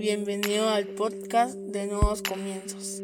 Bienvenido al podcast de Nuevos Comienzos.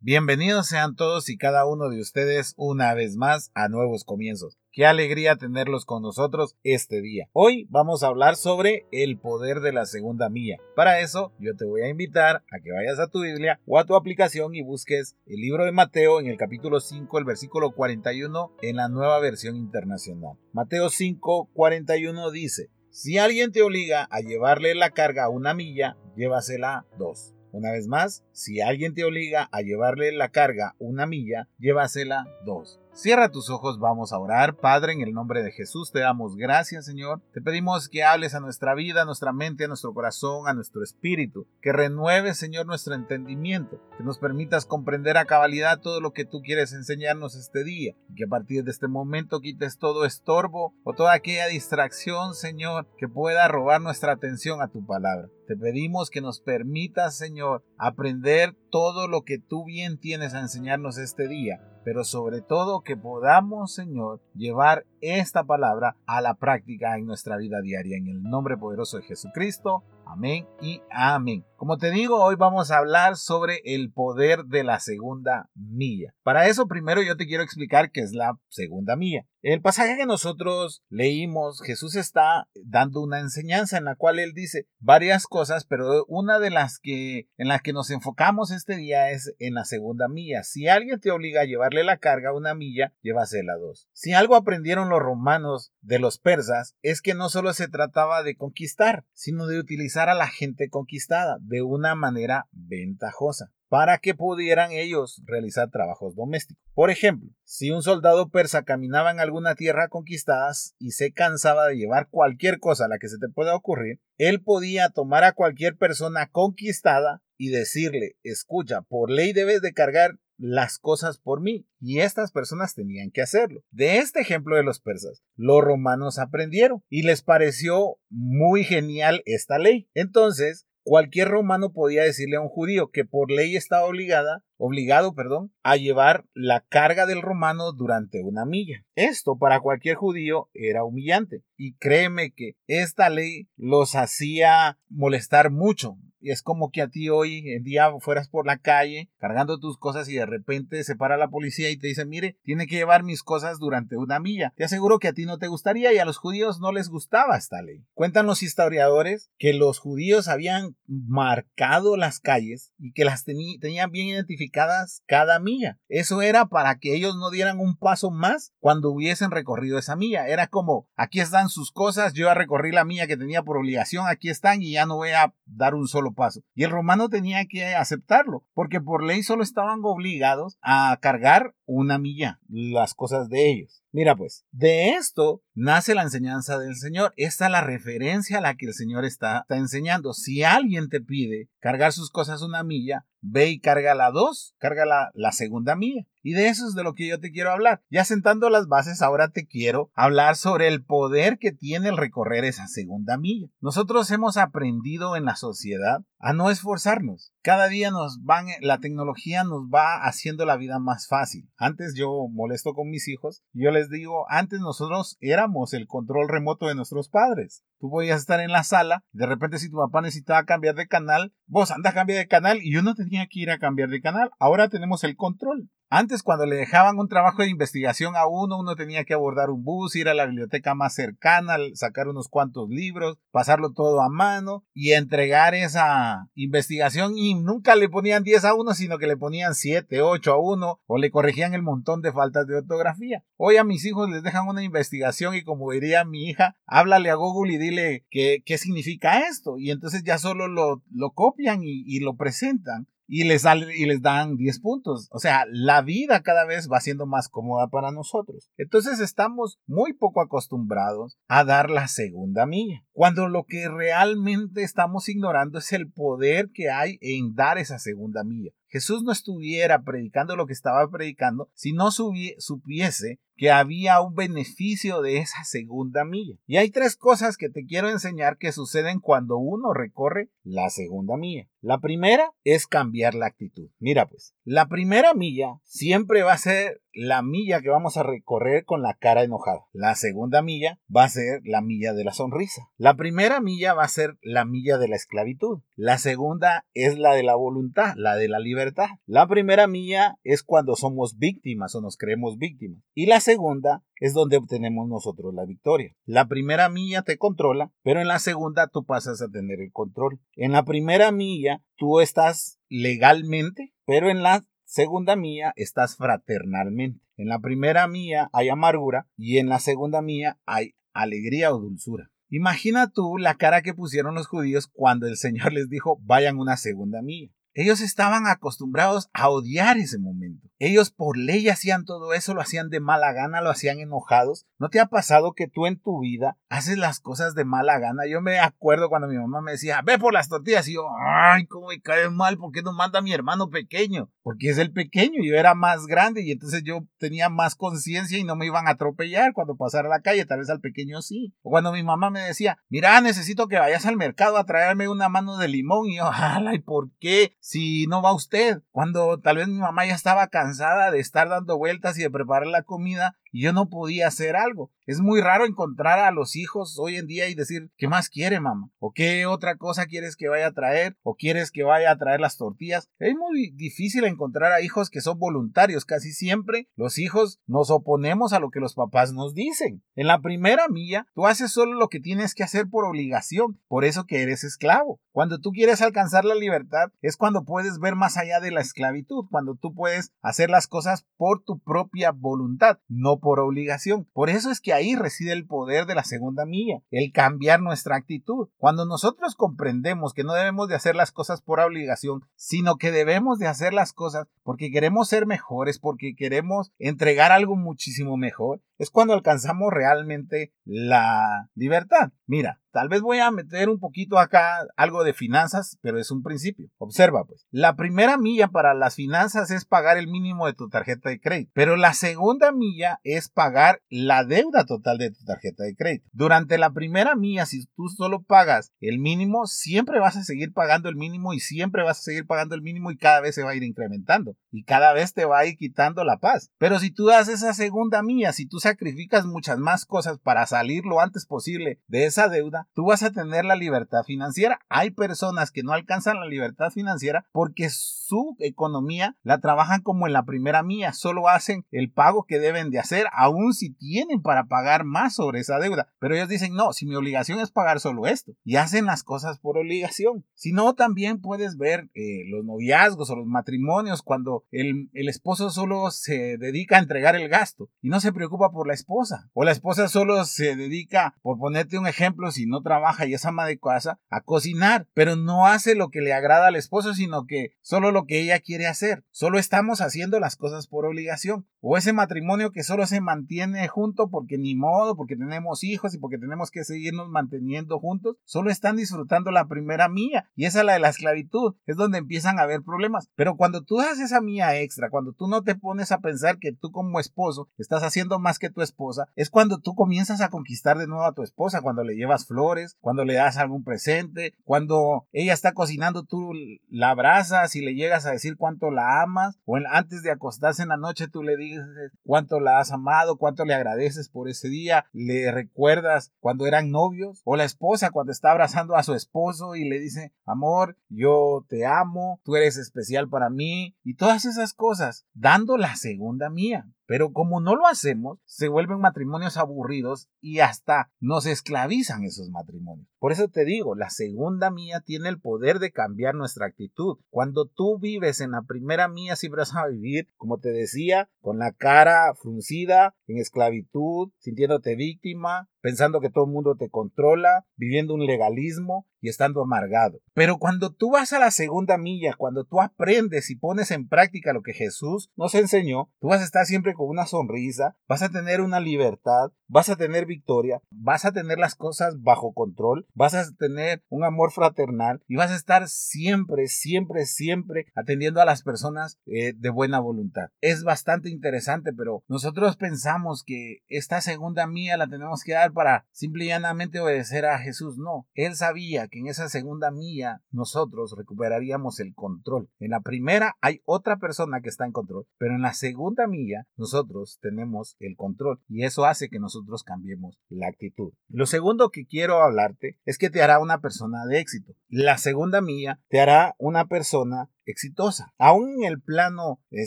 Bienvenidos sean todos y cada uno de ustedes una vez más a Nuevos Comienzos. Qué alegría tenerlos con nosotros este día. Hoy vamos a hablar sobre el poder de la segunda milla. Para eso yo te voy a invitar a que vayas a tu Biblia o a tu aplicación y busques el libro de Mateo en el capítulo 5, el versículo 41 en la nueva versión internacional. Mateo 5, 41 dice, si alguien te obliga a llevarle la carga una milla, llévasela dos. Una vez más, si alguien te obliga a llevarle la carga una milla, llévasela dos. Cierra tus ojos, vamos a orar. Padre, en el nombre de Jesús te damos gracias, Señor. Te pedimos que hables a nuestra vida, a nuestra mente, a nuestro corazón, a nuestro espíritu. Que renueves, Señor, nuestro entendimiento. Que nos permitas comprender a cabalidad todo lo que tú quieres enseñarnos este día. Y que a partir de este momento quites todo estorbo o toda aquella distracción, Señor, que pueda robar nuestra atención a tu palabra. Te pedimos que nos permitas, Señor, aprender todo lo que tú bien tienes a enseñarnos este día pero sobre todo que podamos, Señor, llevar esta palabra a la práctica en nuestra vida diaria. En el nombre poderoso de Jesucristo. Amén y amén. Como te digo, hoy vamos a hablar sobre el poder de la segunda milla. Para eso primero yo te quiero explicar qué es la segunda milla. El pasaje que nosotros leímos, Jesús está dando una enseñanza en la cual él dice varias cosas, pero una de las que en las que nos enfocamos este día es en la segunda milla. Si alguien te obliga a llevarle la carga una milla, llévasela dos. Si algo aprendieron los romanos de los persas es que no solo se trataba de conquistar, sino de utilizar a la gente conquistada de una manera ventajosa para que pudieran ellos realizar trabajos domésticos. Por ejemplo, si un soldado persa caminaba en alguna tierra conquistada y se cansaba de llevar cualquier cosa a la que se te pueda ocurrir, él podía tomar a cualquier persona conquistada y decirle, escucha, por ley debes de cargar las cosas por mí. Y estas personas tenían que hacerlo. De este ejemplo de los persas, los romanos aprendieron y les pareció muy genial esta ley. Entonces, cualquier romano podía decirle a un judío que por ley estaba obligada, obligado, perdón, a llevar la carga del romano durante una milla. Esto para cualquier judío era humillante y créeme que esta ley los hacía molestar mucho es como que a ti hoy en día fueras por la calle cargando tus cosas y de repente se para la policía y te dice, mire, tiene que llevar mis cosas durante una milla. Te aseguro que a ti no te gustaría y a los judíos no les gustaba esta ley. Cuentan los historiadores que los judíos habían marcado las calles y que las tenían bien identificadas cada milla. Eso era para que ellos no dieran un paso más cuando hubiesen recorrido esa milla. Era como, aquí están sus cosas, yo ya recorrí la milla que tenía por obligación, aquí están y ya no voy a dar un solo paso. Y el romano tenía que aceptarlo, porque por ley solo estaban obligados a cargar una milla, las cosas de ellos. Mira pues, de esto nace la enseñanza del Señor. Esta es la referencia a la que el Señor está, está enseñando. Si alguien te pide cargar sus cosas una milla, ve y carga la dos, carga la, la segunda milla. Y de eso es de lo que yo te quiero hablar. Ya sentando las bases, ahora te quiero hablar sobre el poder que tiene el recorrer esa segunda milla. Nosotros hemos aprendido en la sociedad a no esforzarnos. Cada día nos van, la tecnología nos va haciendo la vida más fácil. Antes yo molesto con mis hijos, yo les digo, antes nosotros éramos el control remoto de nuestros padres. Tú podías estar en la sala, de repente si tu papá necesitaba cambiar de canal, vos anda a cambiar de canal y yo no tenía que ir a cambiar de canal. Ahora tenemos el control. Antes, cuando le dejaban un trabajo de investigación a uno, uno tenía que abordar un bus, ir a la biblioteca más cercana, sacar unos cuantos libros, pasarlo todo a mano y entregar esa investigación. Y nunca le ponían 10 a uno, sino que le ponían 7, 8 a uno o le corregían el montón de faltas de ortografía. Hoy a mis hijos les dejan una investigación y como diría mi hija, háblale a Google y dile qué, qué significa esto. Y entonces ya solo lo, lo copian y, y lo presentan y les, dan 10 puntos. O sea, la vida cada vez va siendo más cómoda para nosotros. Entonces estamos muy poco acostumbrados a dar la segunda milla, cuando lo que realmente estamos ignorando es el poder que hay en dar esa segunda milla. Jesús no estuviera predicando lo que estaba predicando si no supiese que había un beneficio de esa segunda milla. Y hay tres cosas que te quiero enseñar que suceden cuando uno recorre la segunda milla. La primera es cambiar la actitud. Mira pues, la primera milla siempre va a ser la milla que vamos a recorrer con la cara enojada. La segunda milla va a ser la milla de la sonrisa. La primera milla va a ser la milla de la esclavitud. La segunda es la de la voluntad, la de la libertad. La primera milla es cuando somos víctimas o nos creemos víctimas. Y la segunda es donde obtenemos nosotros la victoria. La primera milla te controla, pero en la segunda tú pasas a tener el control. En la primera milla tú estás legalmente, pero en la segunda mía estás fraternalmente. En la primera mía hay amargura y en la segunda mía hay alegría o dulzura. Imagina tú la cara que pusieron los judíos cuando el Señor les dijo vayan una segunda mía. Ellos estaban acostumbrados a odiar ese momento. Ellos por ley hacían todo eso, lo hacían de mala gana, lo hacían enojados. ¿No te ha pasado que tú en tu vida haces las cosas de mala gana? Yo me acuerdo cuando mi mamá me decía, ve por las tortillas. Y yo, ay, cómo me cae mal, ¿por qué no manda a mi hermano pequeño? Porque es el pequeño, yo era más grande y entonces yo tenía más conciencia y no me iban a atropellar cuando pasara la calle, tal vez al pequeño sí. O cuando mi mamá me decía, mira, necesito que vayas al mercado a traerme una mano de limón. Y yo, ay, ¿por qué? Si no va usted. Cuando tal vez mi mamá ya estaba cansada cansada de estar dando vueltas y de preparar la comida yo no podía hacer algo. Es muy raro encontrar a los hijos hoy en día y decir, ¿qué más quiere mamá? ¿O qué otra cosa quieres que vaya a traer? ¿O quieres que vaya a traer las tortillas? Es muy difícil encontrar a hijos que son voluntarios. Casi siempre los hijos nos oponemos a lo que los papás nos dicen. En la primera milla, tú haces solo lo que tienes que hacer por obligación, por eso que eres esclavo. Cuando tú quieres alcanzar la libertad es cuando puedes ver más allá de la esclavitud, cuando tú puedes hacer las cosas por tu propia voluntad, no por obligación. Por eso es que ahí reside el poder de la segunda milla, el cambiar nuestra actitud. Cuando nosotros comprendemos que no debemos de hacer las cosas por obligación, sino que debemos de hacer las cosas porque queremos ser mejores, porque queremos entregar algo muchísimo mejor, es cuando alcanzamos realmente la libertad. Mira, tal vez voy a meter un poquito acá algo de finanzas, pero es un principio. Observa, pues, la primera milla para las finanzas es pagar el mínimo de tu tarjeta de crédito, pero la segunda milla es pagar la deuda total de tu tarjeta de crédito. Durante la primera milla, si tú solo pagas el mínimo, siempre vas a seguir pagando el mínimo y siempre vas a seguir pagando el mínimo y cada vez se va a ir incrementando y cada vez te va a ir quitando la paz. Pero si tú das esa segunda milla, si tú sacrificas muchas más cosas para salir lo antes posible de esa deuda, tú vas a tener la libertad financiera. Hay personas que no alcanzan la libertad financiera porque su economía la trabajan como en la primera mía, solo hacen el pago que deben de hacer, aun si tienen para pagar más sobre esa deuda. Pero ellos dicen, no, si mi obligación es pagar solo esto, y hacen las cosas por obligación. Si no, también puedes ver eh, los noviazgos o los matrimonios cuando el, el esposo solo se dedica a entregar el gasto y no se preocupa por la esposa. O la esposa solo se dedica, por ponerte un ejemplo, si no trabaja y es ama de casa, a cocinar, pero no hace lo que le agrada al esposo, sino que solo lo que ella quiere hacer. Solo estamos haciendo las cosas por obligación. O ese matrimonio que solo se mantiene junto porque ni modo, porque tenemos hijos y porque tenemos que seguirnos manteniendo juntos, solo están disfrutando la primera mía. Y esa es la de la esclavitud. Es donde empiezan a haber problemas. Pero cuando tú haces esa mía extra, cuando tú no te pones a pensar que tú como esposo estás haciendo más que tu esposa, es cuando tú comienzas a conquistar de nuevo a tu esposa, cuando le llevas flores, cuando le das algún presente, cuando ella está cocinando, tú la abrazas y le llegas a decir cuánto la amas, o antes de acostarse en la noche tú le dices cuánto la has amado, cuánto le agradeces por ese día, le recuerdas cuando eran novios, o la esposa cuando está abrazando a su esposo y le dice, amor, yo te amo, tú eres especial para mí, y todas esas cosas, dando la segunda mía. Pero como no lo hacemos, se vuelven matrimonios aburridos y hasta nos esclavizan esos matrimonios. Por eso te digo, la segunda mía tiene el poder de cambiar nuestra actitud. Cuando tú vives en la primera mía, siempre vas a vivir, como te decía, con la cara fruncida, en esclavitud, sintiéndote víctima, pensando que todo el mundo te controla, viviendo un legalismo y estando amargado. Pero cuando tú vas a la segunda milla, cuando tú aprendes y pones en práctica lo que Jesús nos enseñó, tú vas a estar siempre con una sonrisa, vas a tener una libertad, vas a tener victoria, vas a tener las cosas bajo control, vas a tener un amor fraternal y vas a estar siempre, siempre, siempre atendiendo a las personas eh, de buena voluntad. Es bastante interesante, pero nosotros pensamos que esta segunda mía la tenemos que dar para simple y llanamente obedecer a Jesús. No, él sabía que en esa segunda milla nosotros recuperaríamos el control. En la primera hay otra persona que está en control, pero en la segunda milla nosotros tenemos el control y eso hace que nosotros cambiemos la actitud. Lo segundo que quiero hablarte es que te hará una persona de éxito. La segunda milla te hará una persona exitosa. Aún en el plano eh,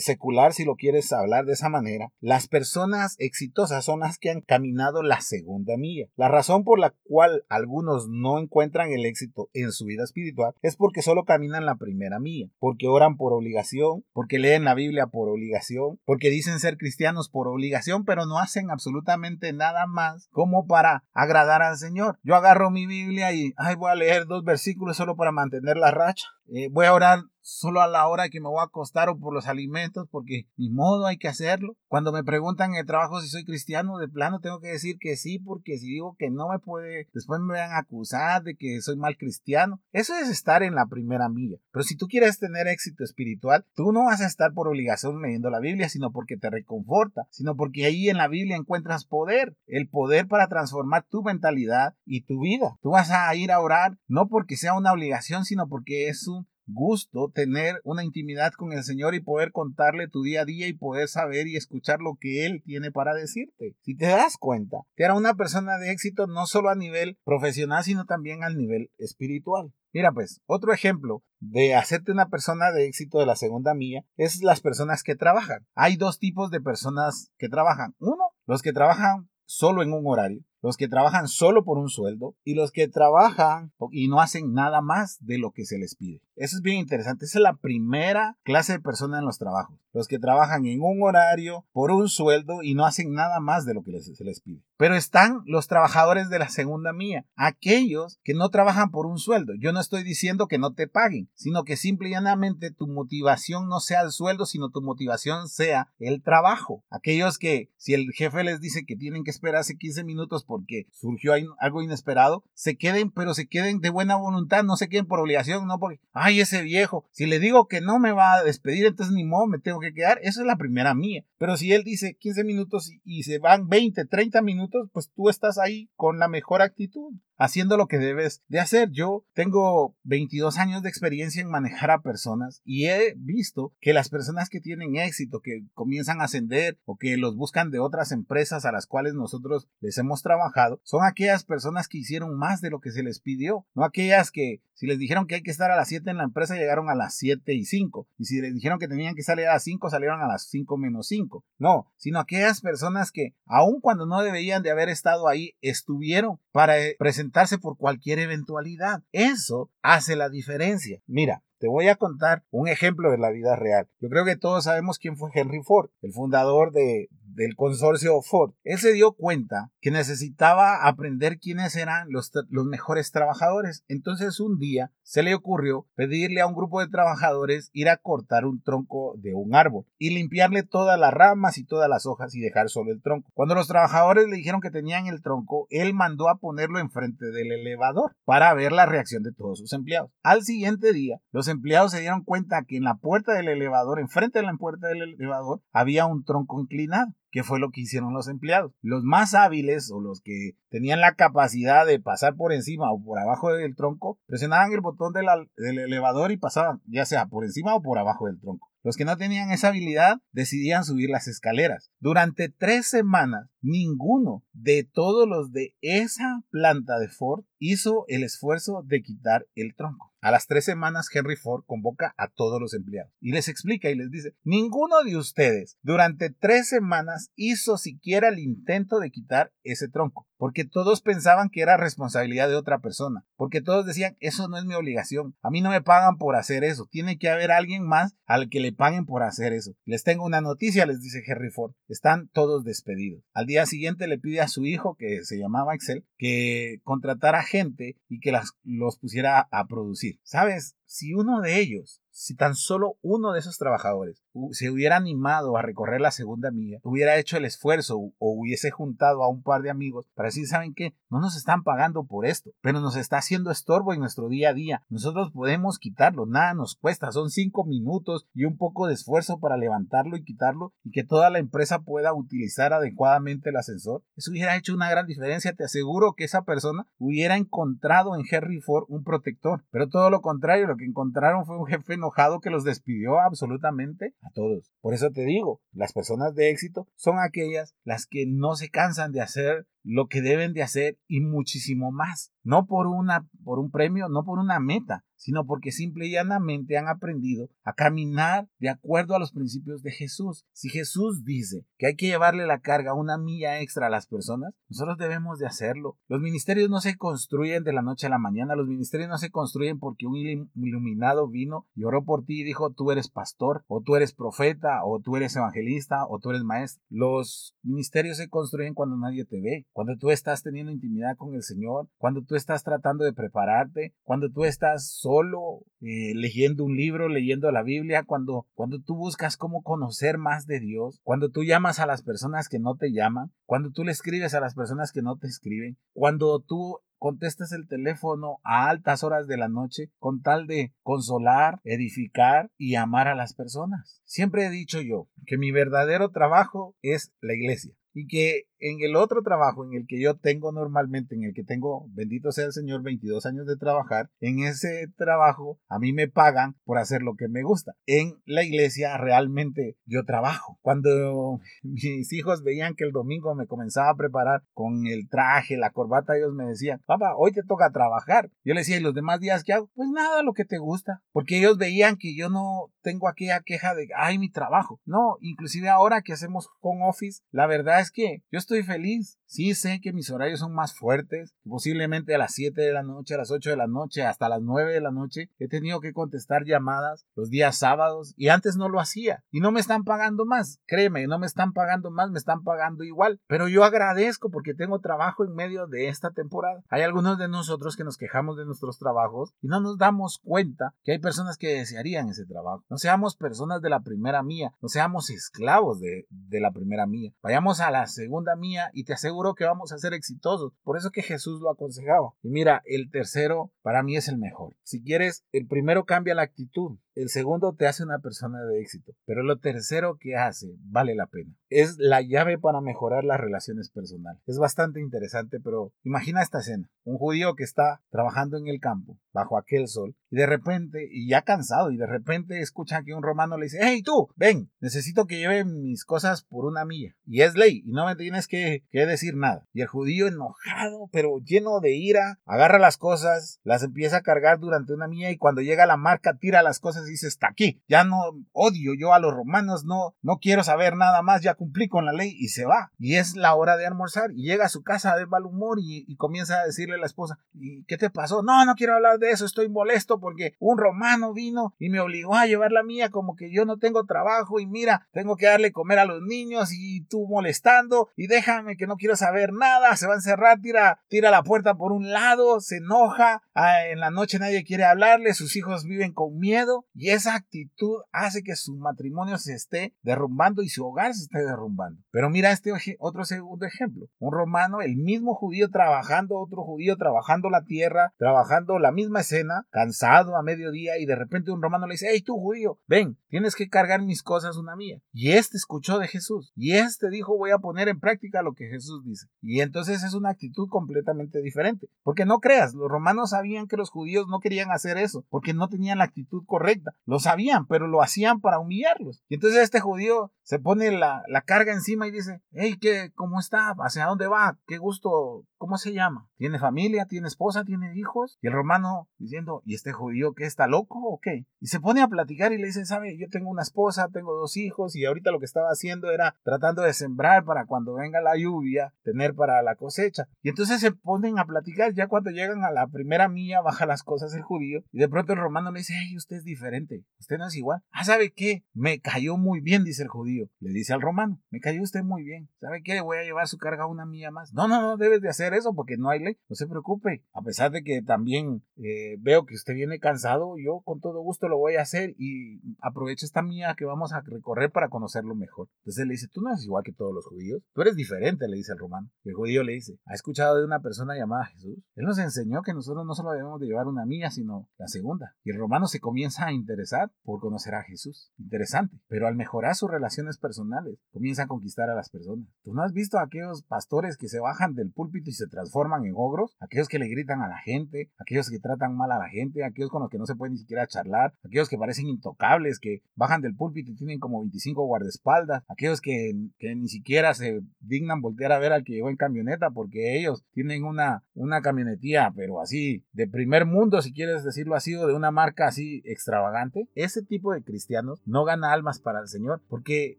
secular, si lo quieres hablar de esa manera, las personas exitosas son las que han caminado la segunda milla. La razón por la cual algunos no encuentran el éxito en su vida espiritual es porque solo caminan la primera milla, porque oran por obligación, porque leen la Biblia por obligación, porque dicen ser cristianos por obligación, pero no hacen absolutamente nada más como para agradar al Señor. Yo agarro mi Biblia y ay, voy a leer dos versículos solo para mantener la racha. Eh, voy a orar solo a la hora que me voy a acostar o por los alimentos, porque ni modo hay que hacerlo. Cuando me preguntan en el trabajo si soy cristiano, de plano tengo que decir que sí, porque si digo que no me puede, después me van a acusar de que soy mal cristiano. Eso es estar en la primera milla. Pero si tú quieres tener éxito espiritual, tú no vas a estar por obligación leyendo la Biblia, sino porque te reconforta, sino porque ahí en la Biblia encuentras poder, el poder para transformar tu mentalidad y tu vida. Tú vas a ir a orar no porque sea una obligación, sino porque es un gusto tener una intimidad con el Señor y poder contarle tu día a día y poder saber y escuchar lo que Él tiene para decirte. Si te das cuenta, que era una persona de éxito no solo a nivel profesional, sino también al nivel espiritual. Mira pues, otro ejemplo de hacerte una persona de éxito de la segunda mía es las personas que trabajan. Hay dos tipos de personas que trabajan. Uno, los que trabajan solo en un horario los que trabajan solo por un sueldo y los que trabajan y no hacen nada más de lo que se les pide. Eso es bien interesante. Esa es la primera clase de personas en los trabajos. Los que trabajan en un horario por un sueldo y no hacen nada más de lo que se les pide. Pero están los trabajadores de la segunda mía, aquellos que no trabajan por un sueldo. Yo no estoy diciendo que no te paguen, sino que simple y llanamente tu motivación no sea el sueldo, sino tu motivación sea el trabajo. Aquellos que si el jefe les dice que tienen que esperarse 15 minutos porque surgió algo inesperado, se queden, pero se queden de buena voluntad, no se queden por obligación, no porque, ay, ese viejo, si le digo que no me va a despedir, entonces ni modo, me tengo que quedar. Esa es la primera mía. Pero si él dice 15 minutos y se van 20, 30 minutos, pues tú estás ahí con la mejor actitud haciendo lo que debes de hacer. Yo tengo 22 años de experiencia en manejar a personas y he visto que las personas que tienen éxito, que comienzan a ascender o que los buscan de otras empresas a las cuales nosotros les hemos trabajado, son aquellas personas que hicieron más de lo que se les pidió, no aquellas que si les dijeron que hay que estar a las 7 en la empresa llegaron a las 7 y 5 y si les dijeron que tenían que salir a las 5 salieron a las 5 menos 5. No, sino aquellas personas que aun cuando no debían de haber estado ahí estuvieron para presentar por cualquier eventualidad. Eso hace la diferencia. Mira, te voy a contar un ejemplo de la vida real. Yo creo que todos sabemos quién fue Henry Ford, el fundador de, del consorcio Ford. Él se dio cuenta que necesitaba aprender quiénes eran los, los mejores trabajadores. Entonces un día se le ocurrió pedirle a un grupo de trabajadores ir a cortar un tronco de un árbol y limpiarle todas las ramas y todas las hojas y dejar solo el tronco. Cuando los trabajadores le dijeron que tenían el tronco, él mandó a ponerlo enfrente del elevador para ver la reacción de todos sus empleados. Al siguiente día, los empleados se dieron cuenta que en la puerta del elevador, enfrente de la puerta del elevador, había un tronco inclinado. ¿Qué fue lo que hicieron los empleados? Los más hábiles o los que tenían la capacidad de pasar por encima o por abajo del tronco, presionaban el botón del, elevador y pasaban, ya sea por encima o por abajo del tronco. Los que no tenían esa habilidad decidían subir las escaleras. Durante tres semanas, ninguno de todos los de esa planta de Ford hizo el esfuerzo de quitar el tronco. A las tres semanas, Henry Ford convoca a todos los empleados y les explica y les dice, ninguno de ustedes durante tres semanas hizo siquiera el intento de quitar ese tronco porque todos pensaban que era responsabilidad de otra persona, porque todos decían, eso no es mi obligación, a mí no me pagan por hacer eso, tiene que haber alguien más al que le paguen por hacer eso. Les tengo una noticia, les dice Henry Ford, están todos despedidos. Día siguiente le pide a su hijo, que se llamaba Excel, que contratara gente y que las, los pusiera a producir. ¿Sabes? Si uno de ellos si tan solo uno de esos trabajadores se hubiera animado a recorrer la segunda milla, hubiera hecho el esfuerzo o hubiese juntado a un par de amigos para decir, ¿saben qué? No nos están pagando por esto, pero nos está haciendo estorbo en nuestro día a día. Nosotros podemos quitarlo, nada nos cuesta, son cinco minutos y un poco de esfuerzo para levantarlo y quitarlo y que toda la empresa pueda utilizar adecuadamente el ascensor. Eso hubiera hecho una gran diferencia. Te aseguro que esa persona hubiera encontrado en Henry Ford un protector, pero todo lo contrario, lo que encontraron fue un jefe enojado que los despidió absolutamente a todos. Por eso te digo, las personas de éxito son aquellas las que no se cansan de hacer lo que deben de hacer y muchísimo más. No por, una, por un premio, no por una meta, sino porque simple y llanamente han aprendido a caminar de acuerdo a los principios de Jesús. Si Jesús dice que hay que llevarle la carga una milla extra a las personas, nosotros debemos de hacerlo. Los ministerios no se construyen de la noche a la mañana, los ministerios no se construyen porque un iluminado vino y oró por ti y dijo tú eres pastor, o tú eres profeta, o tú eres evangelista, o tú eres maestro. Los ministerios se construyen cuando nadie te ve, cuando tú estás teniendo intimidad con el Señor, cuando tú estás tratando de prepararte, cuando tú estás solo eh, leyendo un libro, leyendo la Biblia, cuando, cuando tú buscas cómo conocer más de Dios, cuando tú llamas a las personas que no te llaman, cuando tú le escribes a las personas que no te escriben, cuando tú contestas el teléfono a altas horas de la noche con tal de consolar, edificar y amar a las personas. Siempre he dicho yo que mi verdadero trabajo es la iglesia y que en el otro trabajo en el que yo tengo normalmente, en el que tengo, bendito sea el Señor, 22 años de trabajar, en ese trabajo a mí me pagan por hacer lo que me gusta. En la iglesia realmente yo trabajo. Cuando mis hijos veían que el domingo me comenzaba a preparar con el traje, la corbata, ellos me decían, papá, hoy te toca trabajar. Yo les decía, ¿y los demás días qué hago? Pues nada, lo que te gusta. Porque ellos veían que yo no tengo aquella queja de, ay, mi trabajo. No, inclusive ahora que hacemos con office, la verdad es que yo estoy estoy feliz. Sí sé que mis horarios son más fuertes. Posiblemente a las 7 de la noche, a las 8 de la noche, hasta las 9 de la noche he tenido que contestar llamadas los días sábados y antes no lo hacía. Y no me están pagando más. Créeme, no me están pagando más, me están pagando igual. Pero yo agradezco porque tengo trabajo en medio de esta temporada. Hay algunos de nosotros que nos quejamos de nuestros trabajos y no nos damos cuenta que hay personas que desearían ese trabajo. No seamos personas de la primera mía, no seamos esclavos de, de la primera mía. Vayamos a la segunda mía y te aseguro que vamos a ser exitosos. Por eso que Jesús lo aconsejaba. Y mira, el tercero para mí es el mejor. Si quieres, el primero cambia la actitud. El segundo te hace una persona de éxito, pero lo tercero que hace vale la pena. Es la llave para mejorar las relaciones personales. Es bastante interesante, pero imagina esta escena. Un judío que está trabajando en el campo, bajo aquel sol, y de repente, y ya cansado, y de repente escucha que un romano le dice, hey tú, ven, necesito que lleve mis cosas por una milla. Y es ley, y no me tienes que, decir nada. Y el judío enojado, pero lleno de ira, agarra las cosas, las empieza a cargar durante una milla y cuando llega a la marca tira las cosas dice, está aquí, ya no odio yo a los romanos, no, no quiero saber nada más, ya cumplí con la ley y se va. Y es la hora de almorzar y llega a su casa de mal humor y, y comienza a decirle a la esposa, ¿y qué te pasó? No, no quiero hablar de eso, estoy molesto porque un romano vino y me obligó a llevar la mía como que yo no tengo trabajo y mira, tengo que darle comer a los niños y tú molestando y déjame que no quiero saber nada, se va a encerrar, tira, tira la puerta por un lado, se enoja, ah, en la noche nadie quiere hablarle, sus hijos viven con miedo y esa actitud hace que su matrimonio se esté derrumbando y su hogar se esté derrumbando. Pero mira este otro segundo ejemplo. Un romano, el mismo judío trabajando, otro judío trabajando la tierra, trabajando la misma escena, cansado a mediodía y de repente un romano le dice, hey tú judío, ven, tienes que cargar mis cosas una mía. Y este escuchó de Jesús y este dijo voy a poner en práctica lo que Jesús dice. Y entonces es una actitud completamente diferente. Porque no creas, los romanos sabían que los judíos no querían hacer eso, porque no tenían la actitud correcta. Lo sabían, pero lo hacían para humillarlos. Y entonces este judío se pone la, la carga encima y dice, hey, ¿qué, ¿cómo está? ¿Hacia dónde va? ¿Qué gusto? ¿Cómo se llama? ¿Tiene familia? ¿Tiene esposa? ¿Tiene hijos? Y el romano diciendo, ¿y este judío qué está loco o qué? Y se pone a platicar y le dice, ¿sabe? Yo tengo una esposa, tengo dos hijos y ahorita lo que estaba haciendo era tratando de sembrar para cuando venga la lluvia, tener para la cosecha. Y entonces se ponen a platicar, ya cuando llegan a la primera milla baja las cosas el judío y de pronto el romano le dice, hey, usted es diferente usted no es igual. Ah, ¿sabe qué? Me cayó muy bien, dice el judío. Le dice al romano, me cayó usted muy bien. ¿Sabe qué? Voy a llevar su carga una mía más. No, no, no debes de hacer eso porque no hay ley. No se preocupe. A pesar de que también eh, veo que usted viene cansado, yo con todo gusto lo voy a hacer y aprovecho esta mía que vamos a recorrer para conocerlo mejor. Entonces le dice, tú no eres igual que todos los judíos. Tú eres diferente, le dice el romano. Y el judío le dice, ¿ha escuchado de una persona llamada Jesús? Él nos enseñó que nosotros no solo debemos de llevar una mía, sino la segunda. Y el romano se comienza a interesar por conocer a Jesús. Interesante. Pero al mejorar sus relaciones personales, comienza a conquistar a las personas. ¿Tú no has visto a aquellos pastores que se bajan del púlpito y se transforman en ogros? Aquellos que le gritan a la gente, aquellos que tratan mal a la gente, aquellos con los que no se puede ni siquiera charlar, aquellos que parecen intocables, que bajan del púlpito y tienen como 25 guardaespaldas, aquellos que, que ni siquiera se dignan voltear a ver al que llegó en camioneta porque ellos tienen una, una camionetía, pero así, de primer mundo, si quieres decirlo así, o de una marca así extravagante. Ese tipo de cristianos no gana almas para el Señor porque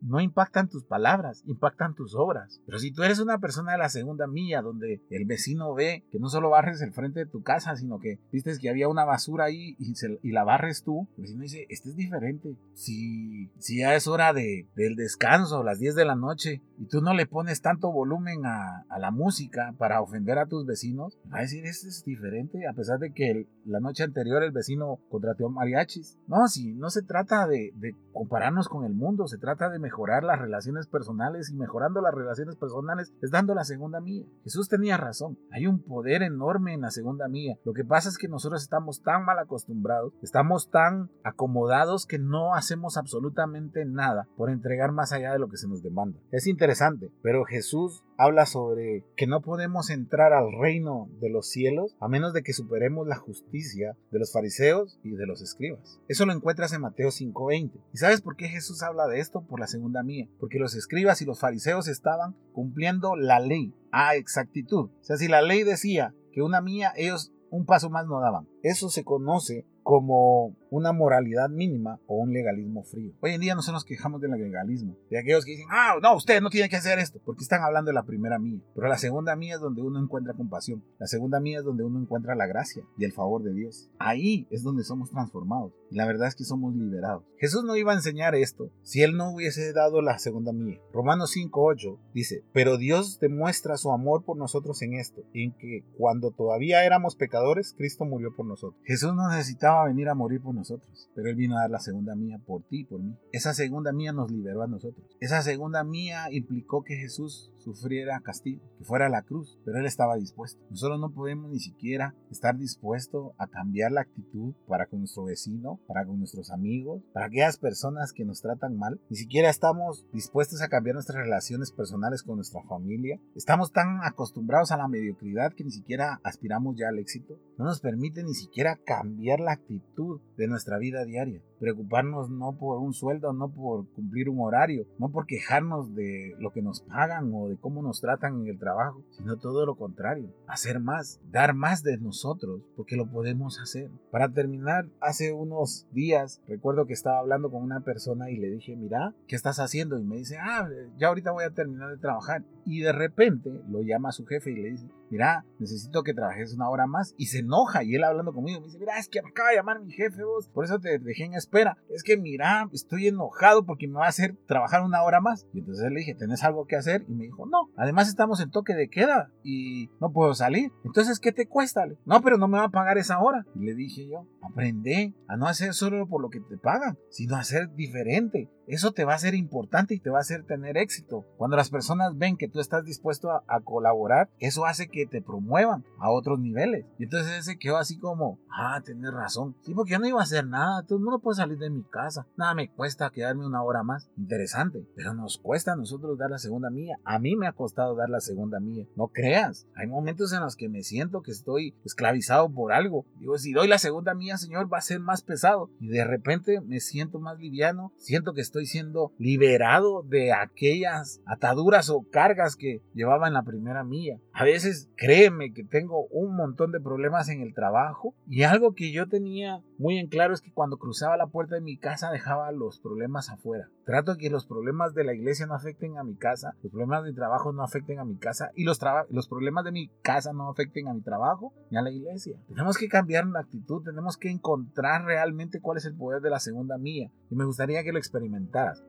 no impactan tus palabras, impactan tus obras. Pero si tú eres una persona de la segunda milla, donde el vecino ve que no solo barres el frente de tu casa, sino que viste que había una basura ahí y, y la barres tú, el vecino dice, este es diferente. Si, si ya es hora de, del descanso, las 10 de la noche, y tú no le pones tanto volumen a, a la música para ofender a tus vecinos, va a decir, este es diferente, a pesar de que la noche anterior el vecino contrató mariachis. No, si no se trata de, compararnos con el mundo, se trata de mejorar las relaciones personales y mejorando las relaciones personales es dando la segunda mía. Jesús tenía razón, hay un poder enorme en la segunda mía. Lo que pasa es que nosotros estamos tan mal acostumbrados, estamos tan acomodados que no hacemos absolutamente nada por entregar más allá de lo que se nos demanda. Es interesante, pero Jesús habla sobre que no podemos entrar al reino de los cielos a menos de que superemos la justicia de los fariseos y de los escribas. Eso lo encuentras en Mateo 5:20. ¿Y sabes por qué Jesús habla de esto? Por la segunda mía. Porque los escribas y los fariseos estaban cumpliendo la ley a exactitud. O sea, si la ley decía que una mía, ellos un paso más no daban. Eso se conoce como una moralidad mínima o un legalismo frío. Hoy en día no nos quejamos del legalismo, de aquellos que dicen, ah, no, usted no tiene que hacer esto, porque están hablando de la primera mía. Pero la segunda mía es donde uno encuentra compasión, la segunda mía es donde uno encuentra la gracia y el favor de Dios. Ahí es donde somos transformados y la verdad es que somos liberados. Jesús no iba a enseñar esto si él no hubiese dado la segunda mía. Romanos 5.8 dice, pero Dios demuestra su amor por nosotros en esto, en que cuando todavía éramos pecadores, Cristo murió por nosotros. Jesús no necesitaba venir a morir por nosotros, pero Él vino a dar la segunda mía por ti y por mí. Esa segunda mía nos liberó a nosotros. Esa segunda mía implicó que Jesús sufriera castigo, que fuera la cruz, pero Él estaba dispuesto. Nosotros no podemos ni siquiera estar dispuestos a cambiar la actitud para con nuestro vecino, para con nuestros amigos, para aquellas personas que nos tratan mal. Ni siquiera estamos dispuestos a cambiar nuestras relaciones personales con nuestra familia. Estamos tan acostumbrados a la mediocridad que ni siquiera aspiramos ya al éxito. No nos permite ni siquiera cambiar la actitud de nuestra vida diaria preocuparnos no por un sueldo, no por cumplir un horario, no por quejarnos de lo que nos pagan o de cómo nos tratan en el trabajo, sino todo lo contrario, hacer más, dar más de nosotros, porque lo podemos hacer. Para terminar, hace unos días recuerdo que estaba hablando con una persona y le dije, mira, ¿qué estás haciendo? Y me dice, ah, ya ahorita voy a terminar de trabajar. Y de repente lo llama a su jefe y le dice, mira, necesito que trabajes una hora más. Y se enoja y él hablando conmigo me dice, mira, es que me acaba de llamar mi jefe vos, por eso te dejé en espera. Es que mira, estoy enojado porque me va a hacer trabajar una hora más. Y entonces le dije, ¿tenés algo que hacer? Y me dijo, no, además estamos en toque de queda y no puedo salir. Entonces, ¿qué te cuesta? No, pero no me va a pagar esa hora. Y le dije yo, aprende a no hacer solo por lo que te pagan, sino a hacer diferente. Eso te va a ser importante y te va a hacer tener éxito. Cuando las personas ven que tú estás dispuesto a, a colaborar, eso hace que te promuevan a otros niveles. Y entonces ese quedó así como, ah, tienes razón. Sí, porque yo no iba a hacer nada. Todo el mundo puede salir de mi casa. Nada me cuesta quedarme una hora más. Interesante. Pero nos cuesta a nosotros dar la segunda mía. A mí me ha costado dar la segunda mía. No creas. Hay momentos en los que me siento que estoy esclavizado por algo. Digo, si doy la segunda mía, Señor, va a ser más pesado. Y de repente me siento más liviano. Siento que estoy siendo liberado de aquellas ataduras o cargas que llevaba en la primera mía. A veces créeme que tengo un montón de problemas en el trabajo y algo que yo tenía muy en claro es que cuando cruzaba la puerta de mi casa dejaba los problemas afuera. Trato de que los problemas de la iglesia no afecten a mi casa, los problemas de trabajo no afecten a mi casa y los, los problemas de mi casa no afecten a mi trabajo ni a la iglesia. Tenemos que cambiar la actitud, tenemos que encontrar realmente cuál es el poder de la segunda mía. Y me gustaría que lo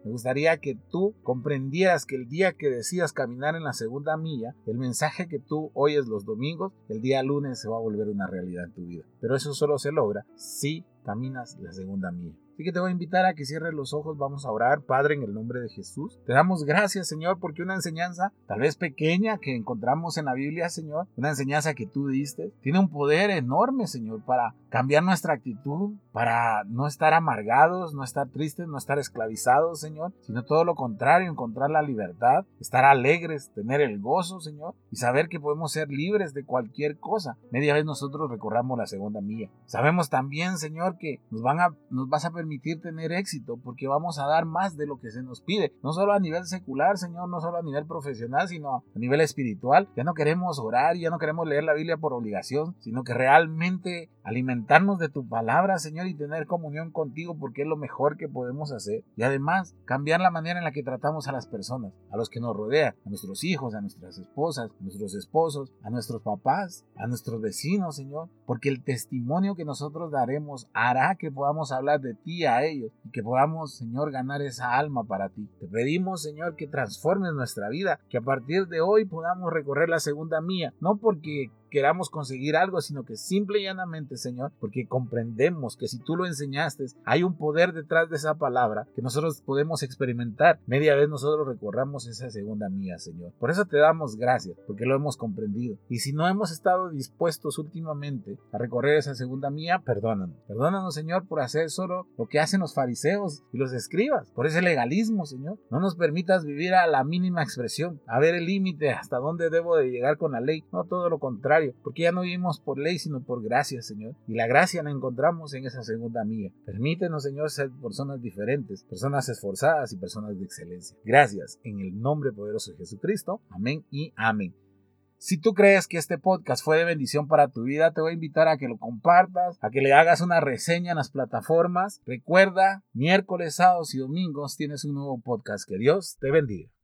Me gustaría que tú comprendieras que el día que decidas caminar en la segunda milla, el mensaje que tú oyes los domingos, el día lunes se va a volver una realidad en tu vida. Pero eso solo se logra si caminas la segunda milla. Así que te voy a invitar a que cierres los ojos, vamos a orar, Padre, en el nombre de Jesús. Te damos gracias, Señor, porque una enseñanza, tal vez pequeña, que encontramos en la Biblia, Señor, una enseñanza que tú diste, tiene un poder enorme, Señor, para cambiar nuestra actitud, para no estar amargados, no estar tristes, no estar esclavizados, Señor, sino todo lo contrario, encontrar la libertad, estar alegres, tener el gozo, Señor, y saber que podemos ser libres de cualquier cosa. Media vez nosotros recorramos la segunda milla. Sabemos también, Señor, que nos, van a, nos vas a permitir tener éxito, porque vamos a dar más de lo que se nos pide, no solo a nivel secular, Señor, no solo a nivel profesional, sino a nivel espiritual. Ya no queremos orar, ya no queremos leer la Biblia por obligación, sino que realmente alimentarnos de tu palabra, Señor, y tener comunión contigo, porque es lo mejor que podemos hacer. Y además, cambiar la manera en la que tratamos a las personas, a los que nos rodean, a nuestros hijos, a nuestras esposas, a nuestros esposos, a nuestros papás, a nuestros vecinos, Señor, porque el testimonio que nosotros daremos hará que podamos hablar de ti a ellos y que podamos, Señor, ganar esa alma para ti. Te pedimos, Señor, que transformes nuestra vida, que a partir de hoy podamos recorrer la segunda mía, no porque queramos conseguir algo, sino que simple y llanamente, Señor, porque comprendemos que si tú lo enseñaste, hay un poder detrás de esa palabra que nosotros podemos experimentar. Media vez nosotros recorramos esa segunda mía, Señor. Por eso te damos gracias, porque lo hemos comprendido. Y si no hemos estado dispuestos últimamente a recorrer esa segunda mía, perdónanos. Perdónanos, Señor, por hacer solo lo que hacen los fariseos y los escribas, por ese legalismo, Señor. No nos permitas vivir a la mínima expresión, a ver el límite hasta dónde debo de llegar con la ley. No todo lo contrario porque ya no vivimos por ley, sino por gracia, Señor. Y la gracia la encontramos en esa segunda mía. Permítenos, Señor, ser personas diferentes, personas esforzadas y personas de excelencia. Gracias, en el nombre poderoso de Jesucristo. Amén y amén. Si tú crees que este podcast fue de bendición para tu vida, te voy a invitar a que lo compartas, a que le hagas una reseña en las plataformas. Recuerda, miércoles, sábados y domingos tienes un nuevo podcast. Que Dios te bendiga.